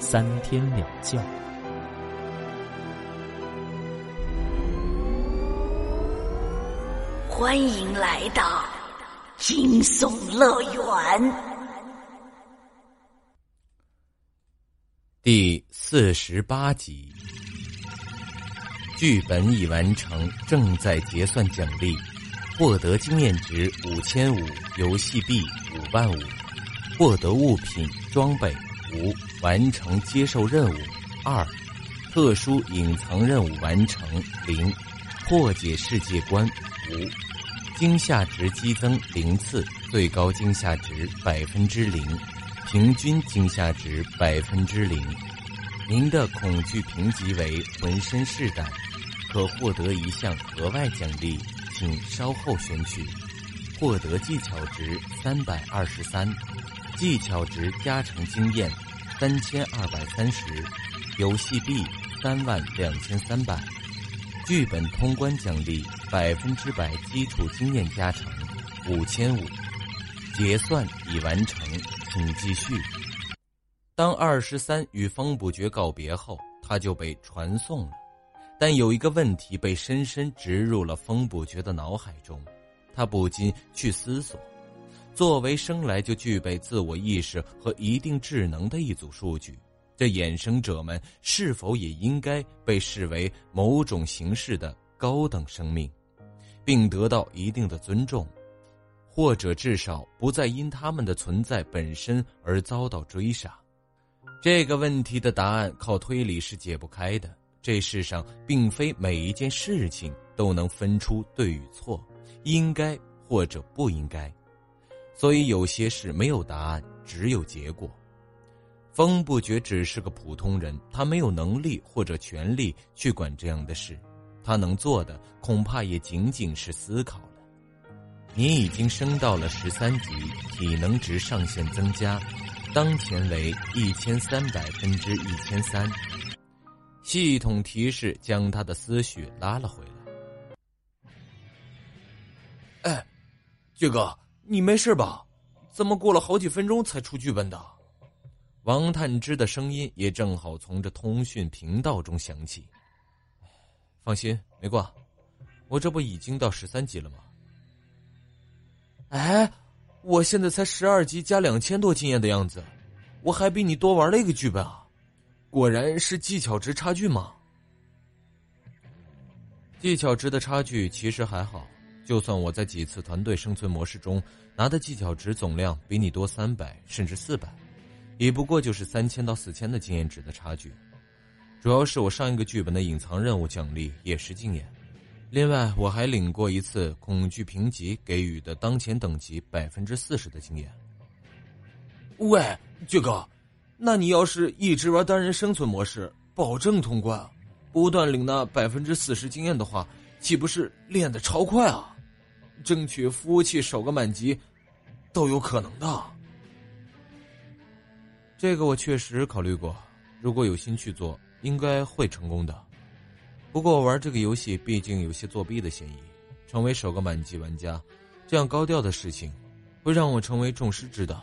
三天两觉。欢迎来到惊悚乐园。第四十八集。剧本已完成，正在结算奖励，获得经验值五千五，游戏币五万五，获得物品装备五，完成接受任务二，特殊隐藏任务完成零，破解世界观五，惊吓值激增零次，最高惊吓值百分之零，平均惊吓值百分之零。您的恐惧评级为浑身是胆。可获得一项额外奖励，请稍后选取。获得技巧值三百二十三，技巧值加成经验三千二百三十，游戏币三万两千三百，剧本通关奖励百分之百基础经验加成五千五。结算已完成，请继续。当二十三与风不觉告别后，他就被传送了。但有一个问题被深深植入了风不觉的脑海中，他不禁去思索：作为生来就具备自我意识和一定智能的一组数据，这衍生者们是否也应该被视为某种形式的高等生命，并得到一定的尊重，或者至少不再因他们的存在本身而遭到追杀？这个问题的答案靠推理是解不开的。这世上并非每一件事情都能分出对与错，应该或者不应该，所以有些事没有答案，只有结果。风不觉只是个普通人，他没有能力或者权利去管这样的事，他能做的恐怕也仅仅是思考了。你已经升到了十三级，体能值上限增加，当前为一千三百分之一千三。系统提示将他的思绪拉了回来。哎，俊哥，你没事吧？怎么过了好几分钟才出剧本的？王探之的声音也正好从这通讯频道中响起。放心，没挂，我这不已经到十三级了吗？哎，我现在才十二级加两千多经验的样子，我还比你多玩了一个剧本啊！果然是技巧值差距吗？技巧值的差距其实还好，就算我在几次团队生存模式中拿的技巧值总量比你多三百甚至四百，也不过就是三千到四千的经验值的差距。主要是我上一个剧本的隐藏任务奖励也是经验，另外我还领过一次恐惧评级给予的当前等级百分之四十的经验。喂，俊哥。那你要是一直玩单人生存模式，保证通关，不断领那百分之四十经验的话，岂不是练的超快啊？争取服务器首个满级，都有可能的。这个我确实考虑过，如果有心去做，应该会成功的。不过玩这个游戏毕竟有些作弊的嫌疑，成为首个满级玩家，这样高调的事情，会让我成为众矢之的。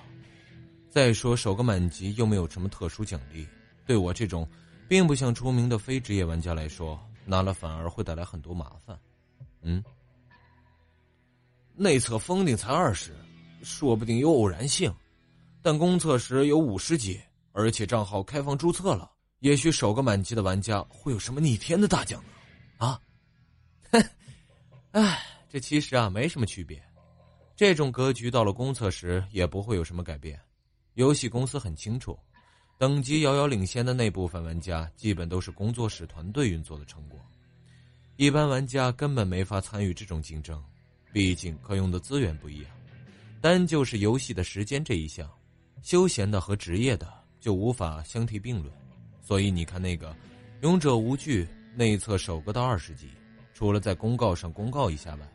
再说，首个满级又没有什么特殊奖励，对我这种并不想出名的非职业玩家来说，拿了反而会带来很多麻烦。嗯，内测封顶才二十，说不定有偶然性，但公测时有五十级，而且账号开放注册了，也许首个满级的玩家会有什么逆天的大奖呢？啊？哼，哎，这其实啊没什么区别，这种格局到了公测时也不会有什么改变。游戏公司很清楚，等级遥遥领先的那部分玩家，基本都是工作室团队运作的成果。一般玩家根本没法参与这种竞争，毕竟可用的资源不一样。单就是游戏的时间这一项，休闲的和职业的就无法相提并论。所以你看，那个《勇者无惧》内测首个到二十级，除了在公告上公告一下外，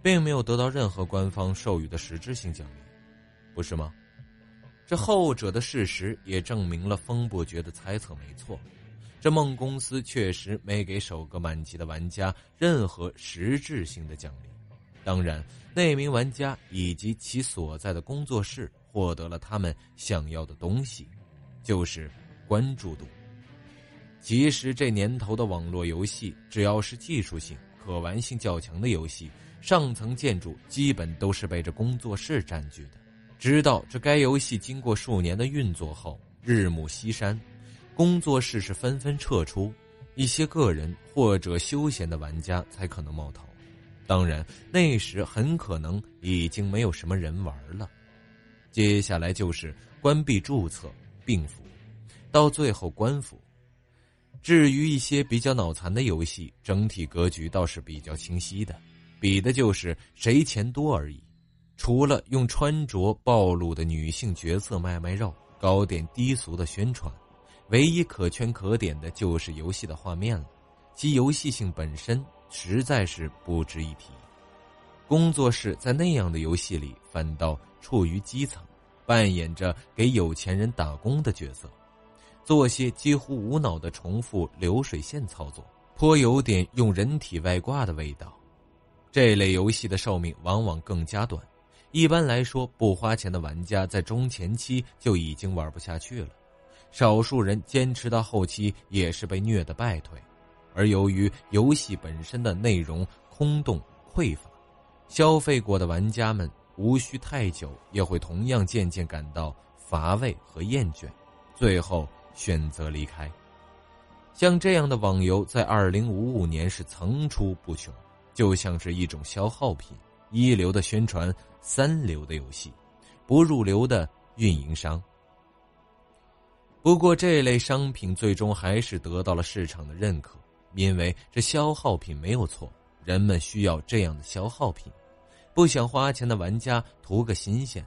并没有得到任何官方授予的实质性奖励，不是吗？这后者的事实也证明了风伯爵的猜测没错。这梦公司确实没给首个满级的玩家任何实质性的奖励。当然，那名玩家以及其所在的工作室获得了他们想要的东西，就是关注度。其实这年头的网络游戏，只要是技术性、可玩性较强的游戏，上层建筑基本都是被这工作室占据的。直到这该游戏经过数年的运作后，日暮西山，工作室是纷纷撤出，一些个人或者休闲的玩家才可能冒头。当然，那时很可能已经没有什么人玩了。接下来就是关闭注册、病服，到最后关服。至于一些比较脑残的游戏，整体格局倒是比较清晰的，比的就是谁钱多而已。除了用穿着暴露的女性角色卖卖肉、搞点低俗的宣传，唯一可圈可点的就是游戏的画面了，其游戏性本身实在是不值一提。工作室在那样的游戏里反倒处于基层，扮演着给有钱人打工的角色。做些几乎无脑的重复流水线操作，颇有点用人体外挂的味道。这类游戏的寿命往往更加短，一般来说，不花钱的玩家在中前期就已经玩不下去了，少数人坚持到后期也是被虐的败退。而由于游戏本身的内容空洞匮乏，消费过的玩家们无需太久也会同样渐渐感到乏味和厌倦，最后。选择离开，像这样的网游在二零五五年是层出不穷，就像是一种消耗品，一流的宣传，三流的游戏，不入流的运营商。不过这类商品最终还是得到了市场的认可，因为这消耗品没有错，人们需要这样的消耗品，不想花钱的玩家图个新鲜，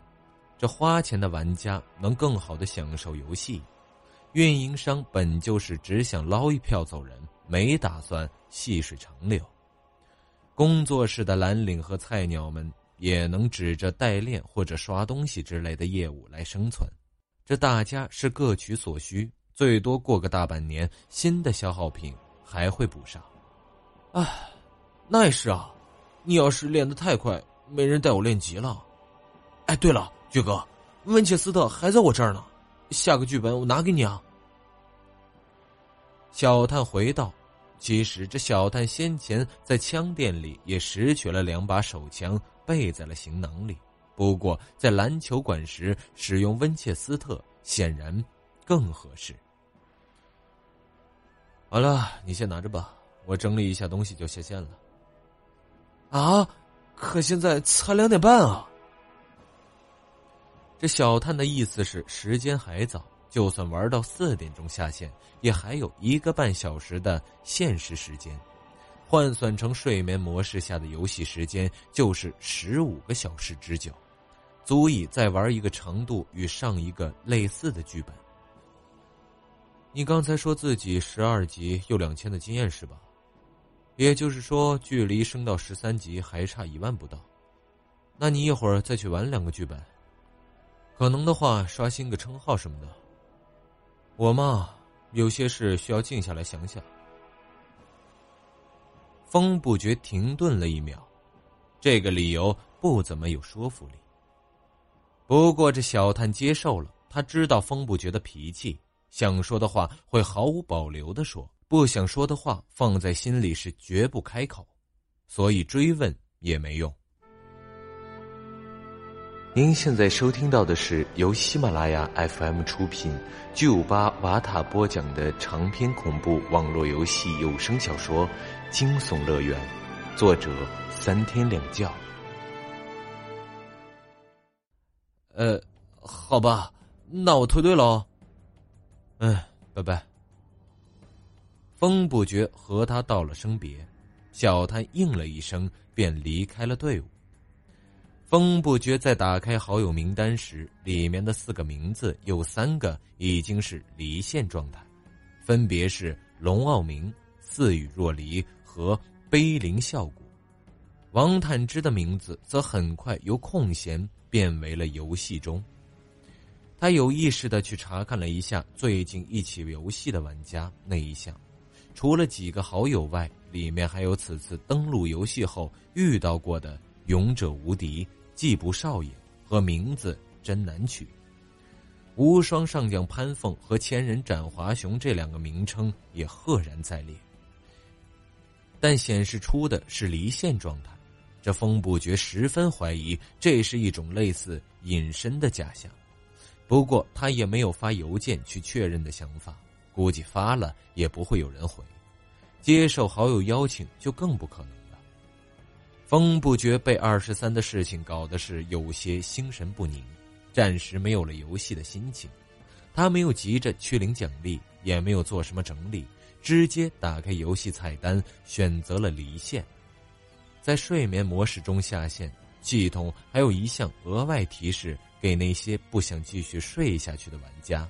这花钱的玩家能更好的享受游戏。运营商本就是只想捞一票走人，没打算细水长流。工作室的蓝领和菜鸟们也能指着代练或者刷东西之类的业务来生存，这大家是各取所需，最多过个大半年，新的消耗品还会补上。哎，那也是啊，你要是练得太快，没人带我练级了。哎，对了，爵哥，温切斯特还在我这儿呢。下个剧本我拿给你啊！小探回道：“其实这小探先前在枪店里也拾取了两把手枪，备在了行囊里。不过在篮球馆时使用温切斯特显然更合适。”好了，你先拿着吧，我整理一下东西就下线了。啊，可现在才两点半啊！这小探的意思是，时间还早，就算玩到四点钟下线，也还有一个半小时的现实时间，换算成睡眠模式下的游戏时间，就是十五个小时之久，足以再玩一个程度与上一个类似的剧本。你刚才说自己十二级又两千的经验是吧？也就是说，距离升到十三级还差一万不到。那你一会儿再去玩两个剧本。可能的话，刷新个称号什么的。我嘛，有些事需要静下来想想。风不觉停顿了一秒，这个理由不怎么有说服力。不过这小探接受了，他知道风不觉的脾气，想说的话会毫无保留的说，不想说的话放在心里是绝不开口，所以追问也没用。您现在收听到的是由喜马拉雅 FM 出品、巨五八瓦塔播讲的长篇恐怖网络游戏有声小说《惊悚乐园》，作者三天两觉。呃，好吧，那我退队喽。嗯，拜拜。风不觉和他道了声别，小探应了一声，便离开了队伍。风不觉在打开好友名单时，里面的四个名字有三个已经是离线状态，分别是龙傲明、似雨若离和碑林笑谷。王探之的名字则很快由空闲变为了游戏中。他有意识的去查看了一下最近一起游戏的玩家那一项，除了几个好友外，里面还有此次登录游戏后遇到过的勇者无敌。季布少爷和名字真难取，无双上将潘凤和千人斩华雄这两个名称也赫然在列，但显示出的是离线状态，这风不觉十分怀疑这是一种类似隐身的假象。不过他也没有发邮件去确认的想法，估计发了也不会有人回，接受好友邀请就更不可能了。风不觉被二十三的事情搞得是有些心神不宁，暂时没有了游戏的心情。他没有急着去领奖励，也没有做什么整理，直接打开游戏菜单，选择了离线。在睡眠模式中下线，系统还有一项额外提示给那些不想继续睡下去的玩家：“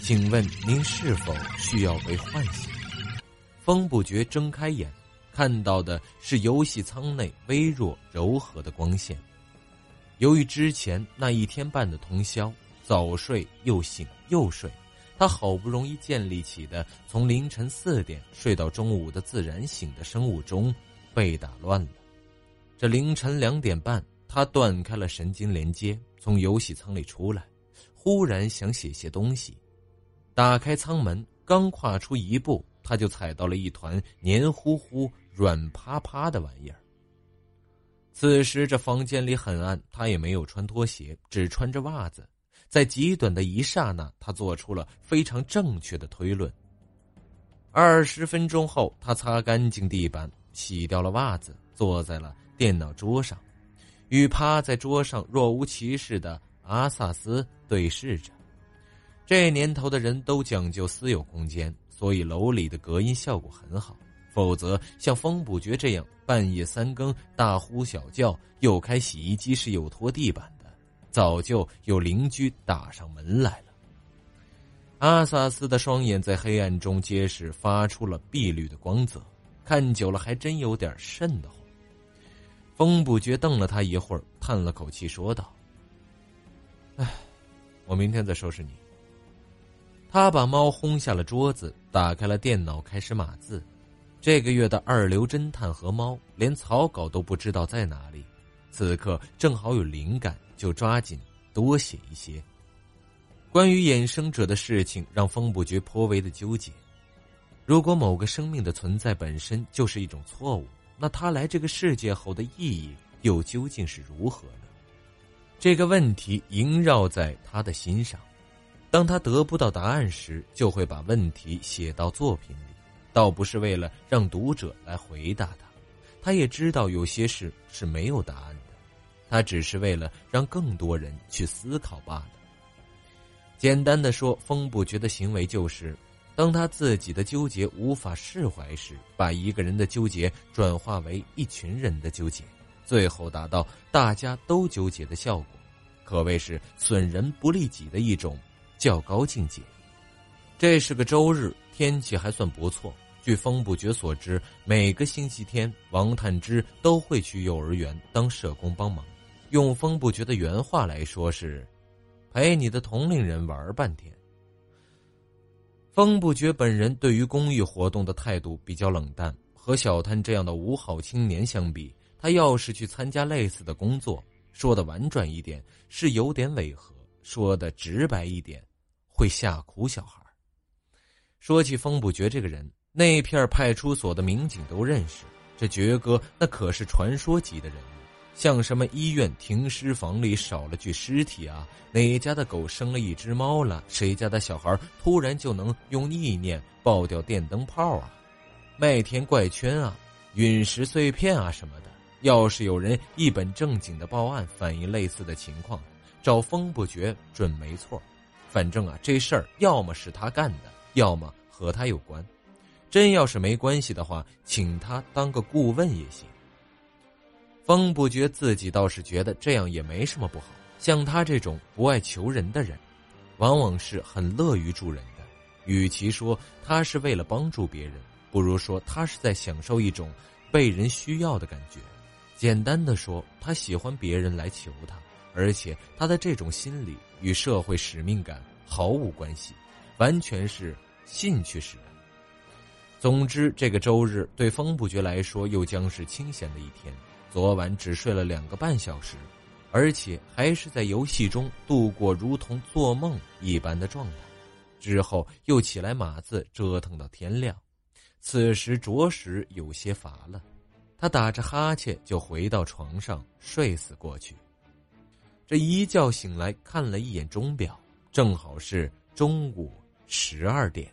请问您是否需要被唤醒？”风不觉睁开眼。看到的是游戏舱内微弱柔和的光线。由于之前那一天半的通宵，早睡又醒又睡，他好不容易建立起的从凌晨四点睡到中午的自然醒的生物钟被打乱了。这凌晨两点半，他断开了神经连接，从游戏舱里出来，忽然想写些东西，打开舱门，刚跨出一步，他就踩到了一团黏糊糊。软趴趴的玩意儿。此时这房间里很暗，他也没有穿拖鞋，只穿着袜子。在极短的一刹那，他做出了非常正确的推论。二十分钟后，他擦干净地板，洗掉了袜子，坐在了电脑桌上，与趴在桌上若无其事的阿萨斯对视着。这年头的人都讲究私有空间，所以楼里的隔音效果很好。否则，像风不觉这样半夜三更大呼小叫，又开洗衣机是又拖地板的，早就有邻居打上门来了。阿萨斯的双眼在黑暗中皆是发出了碧绿的光泽，看久了还真有点瘆得慌。风不觉瞪了他一会儿，叹了口气说道：“哎，我明天再收拾你。”他把猫轰下了桌子，打开了电脑，开始码字。这个月的二流侦探和猫连草稿都不知道在哪里，此刻正好有灵感，就抓紧多写一些。关于衍生者的事情让风不觉颇为的纠结。如果某个生命的存在本身就是一种错误，那他来这个世界后的意义又究竟是如何呢？这个问题萦绕在他的心上。当他得不到答案时，就会把问题写到作品里。倒不是为了让读者来回答他，他也知道有些事是没有答案的，他只是为了让更多人去思考罢了。简单的说，风不觉的行为就是，当他自己的纠结无法释怀时，把一个人的纠结转化为一群人的纠结，最后达到大家都纠结的效果，可谓是损人不利己的一种较高境界。这是个周日，天气还算不错。据风不觉所知，每个星期天，王探之都会去幼儿园当社工帮忙。用风不觉的原话来说是：“陪你的同龄人玩半天。”风不觉本人对于公益活动的态度比较冷淡，和小摊这样的五好青年相比，他要是去参加类似的工作，说的婉转一点是有点违和，说的直白一点会吓哭小孩。说起风不觉这个人。那片派出所的民警都认识，这爵哥那可是传说级的人物。像什么医院停尸房里少了具尸体啊，哪家的狗生了一只猫了，谁家的小孩突然就能用意念爆掉电灯泡啊，麦田怪圈啊，陨石碎片啊什么的。要是有人一本正经的报案反映类似的情况，找风不绝准没错。反正啊，这事儿要么是他干的，要么和他有关。真要是没关系的话，请他当个顾问也行。风不觉自己倒是觉得这样也没什么不好。像他这种不爱求人的人，往往是很乐于助人的。与其说他是为了帮助别人，不如说他是在享受一种被人需要的感觉。简单的说，他喜欢别人来求他，而且他的这种心理与社会使命感毫无关系，完全是兴趣使然。总之，这个周日对风不觉来说又将是清闲的一天。昨晚只睡了两个半小时，而且还是在游戏中度过如同做梦一般的状态。之后又起来码字折腾到天亮，此时着实有些乏了。他打着哈欠就回到床上睡死过去。这一觉醒来，看了一眼钟表，正好是中午十二点。